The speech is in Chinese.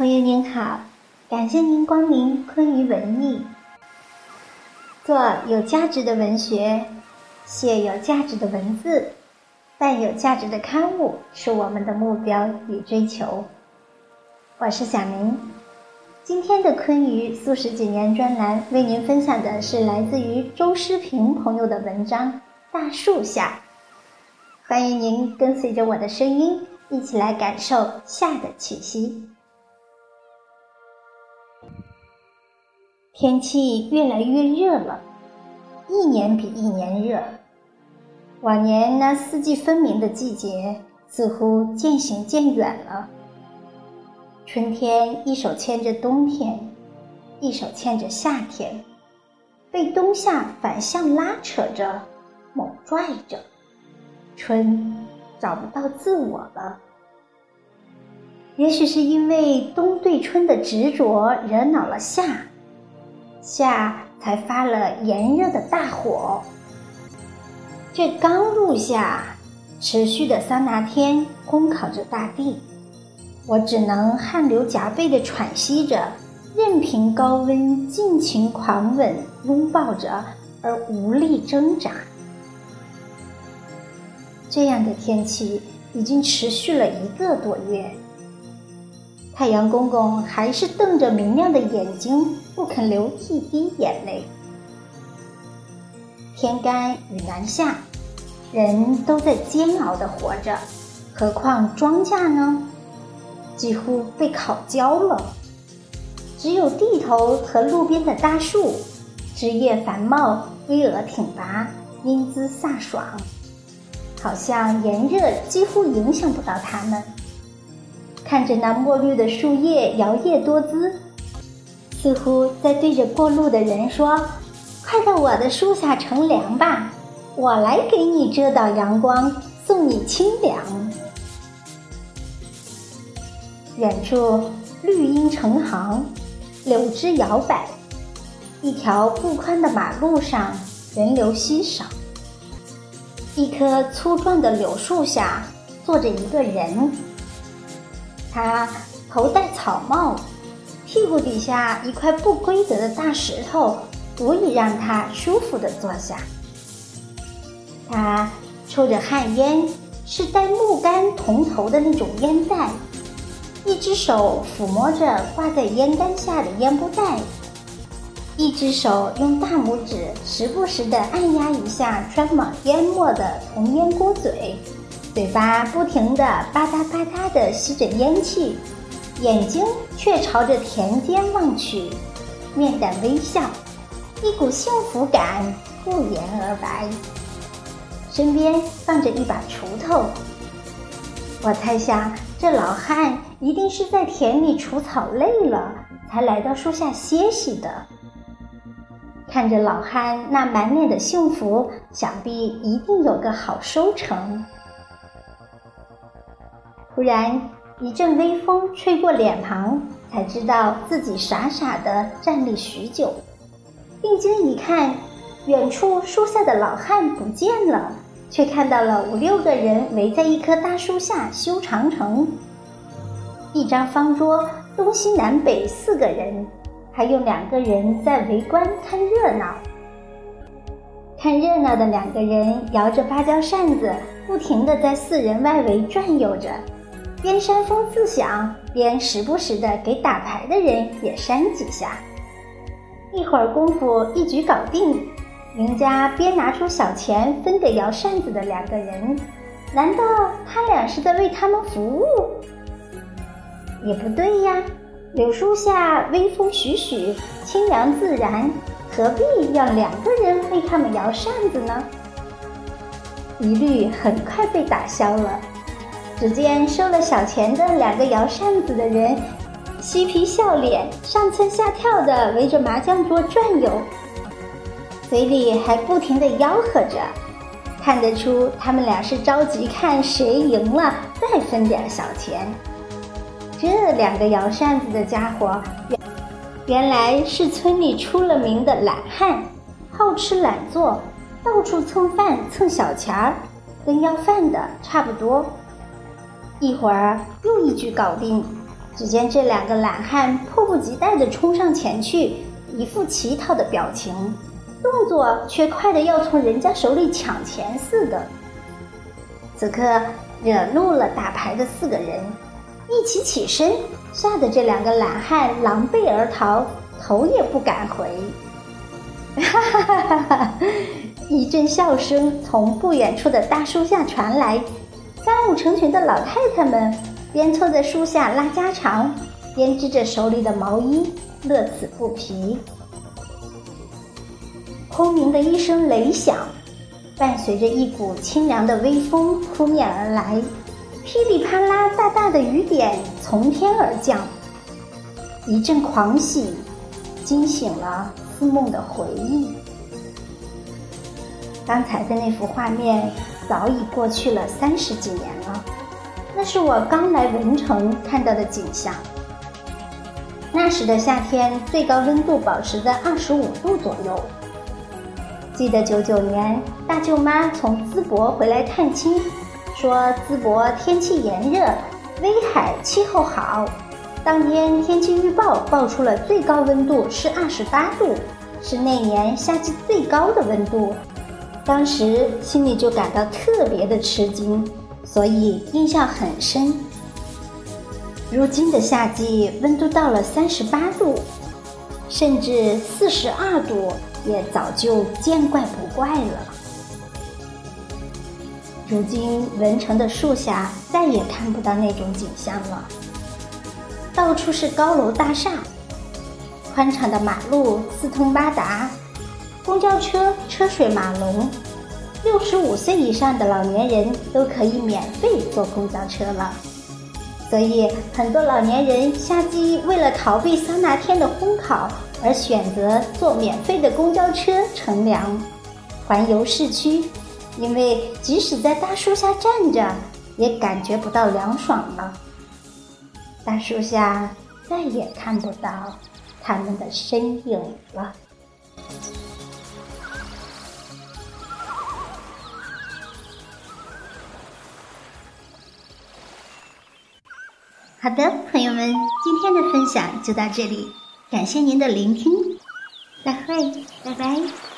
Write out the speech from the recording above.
朋友您好，感谢您光临昆鱼文艺。做有价值的文学，写有价值的文字，办有价值的刊物，是我们的目标与追求。我是小明，今天的昆鱼素食几年专栏为您分享的是来自于周诗平朋友的文章《大树下》，欢迎您跟随着我的声音，一起来感受夏的气息。天气越来越热了，一年比一年热。往年那四季分明的季节似乎渐行渐远了。春天一手牵着冬天，一手牵着夏天，被冬夏反向拉扯着，猛拽着，春找不到自我了。也许是因为冬对春的执着惹恼了夏。夏才发了炎热的大火，这刚入夏，持续的桑拿天烘烤着大地，我只能汗流浃背的喘息着，任凭高温尽情狂吻、拥抱着，而无力挣扎。这样的天气已经持续了一个多月。太阳公公还是瞪着明亮的眼睛，不肯流一滴眼泪。天干与南下，人都在煎熬的活着，何况庄稼呢？几乎被烤焦了。只有地头和路边的大树，枝叶繁茂，巍峨挺拔，英姿飒爽，好像炎热几乎影响不到它们。看着那墨绿的树叶摇曳多姿，似乎在对着过路的人说：“快到我的树下乘凉吧，我来给你遮挡阳光，送你清凉。”远处绿荫成行，柳枝摇摆，一条不宽的马路上人流稀少。一棵粗壮的柳树下坐着一个人。他头戴草帽，屁股底下一块不规则的大石头，足以让他舒服的坐下。他抽着旱烟，是带木杆铜头的那种烟袋，一只手抚摸着挂在烟杆下的烟布袋，一只手用大拇指时不时的按压一下装满烟末的铜烟锅嘴。嘴巴不停地吧嗒吧嗒地吸着烟气，眼睛却朝着田间望去，面带微笑，一股幸福感不言而白。身边放着一把锄头，我猜想这老汉一定是在田里除草累了，才来到树下歇息的。看着老汉那满脸的幸福，想必一定有个好收成。突然一阵微风吹过脸庞，才知道自己傻傻的站立许久。定睛一看，远处树下的老汉不见了，却看到了五六个人围在一棵大树下修长城。一张方桌，东西南北四个人，还有两个人在围观看热闹。看热闹的两个人摇着芭蕉扇子，不停地在四人外围转悠着。边扇风自响，边时不时的给打牌的人也扇几下。一会儿功夫，一局搞定。赢家边拿出小钱分给摇扇子的两个人。难道他俩是在为他们服务？也不对呀。柳树下微风徐徐，清凉自然，何必要两个人为他们摇扇子呢？疑虑很快被打消了。只见收了小钱的两个摇扇子的人，嬉皮笑脸、上蹿下跳的围着麻将桌转悠，嘴里还不停的吆喝着，看得出他们俩是着急看谁赢了再分点小钱。这两个摇扇子的家伙，原来是村里出了名的懒汉，好吃懒做，到处蹭饭蹭小钱儿，跟要饭的差不多。一会儿又一局搞定，只见这两个懒汉迫不及待地冲上前去，一副乞讨的表情，动作却快得要从人家手里抢钱似的。此刻惹怒了打牌的四个人，一起起身，吓得这两个懒汉狼狈而逃，头也不敢回。哈哈哈哈哈！一阵笑声从不远处的大树下传来，三五成群的老太太们。边坐在树下拉家常，边织着手里的毛衣，乐此不疲。轰鸣的一声雷响，伴随着一股清凉的微风扑面而来，噼里啪啦，大大的雨点从天而降。一阵狂喜，惊醒了思梦的回忆。刚才的那幅画面早已过去了三十几年了。那是我刚来文城看到的景象。那时的夏天，最高温度保持在二十五度左右。记得九九年，大舅妈从淄博回来探亲，说淄博天气炎热，威海气候好。当天天气预报报出了最高温度是二十八度，是那年夏季最高的温度。当时心里就感到特别的吃惊。所以印象很深。如今的夏季温度到了三十八度，甚至四十二度，也早就见怪不怪了。如今文城的树下再也看不到那种景象了，到处是高楼大厦，宽敞的马路四通八达，公交车车水马龙。六十五岁以上的老年人都可以免费坐公交车了，所以很多老年人夏季为了逃避桑拿天的烘烤，而选择坐免费的公交车乘凉，环游市区。因为即使在大树下站着，也感觉不到凉爽了。大树下再也看不到他们的身影了。好的，朋友们，今天的分享就到这里，感谢您的聆听，再会，拜拜。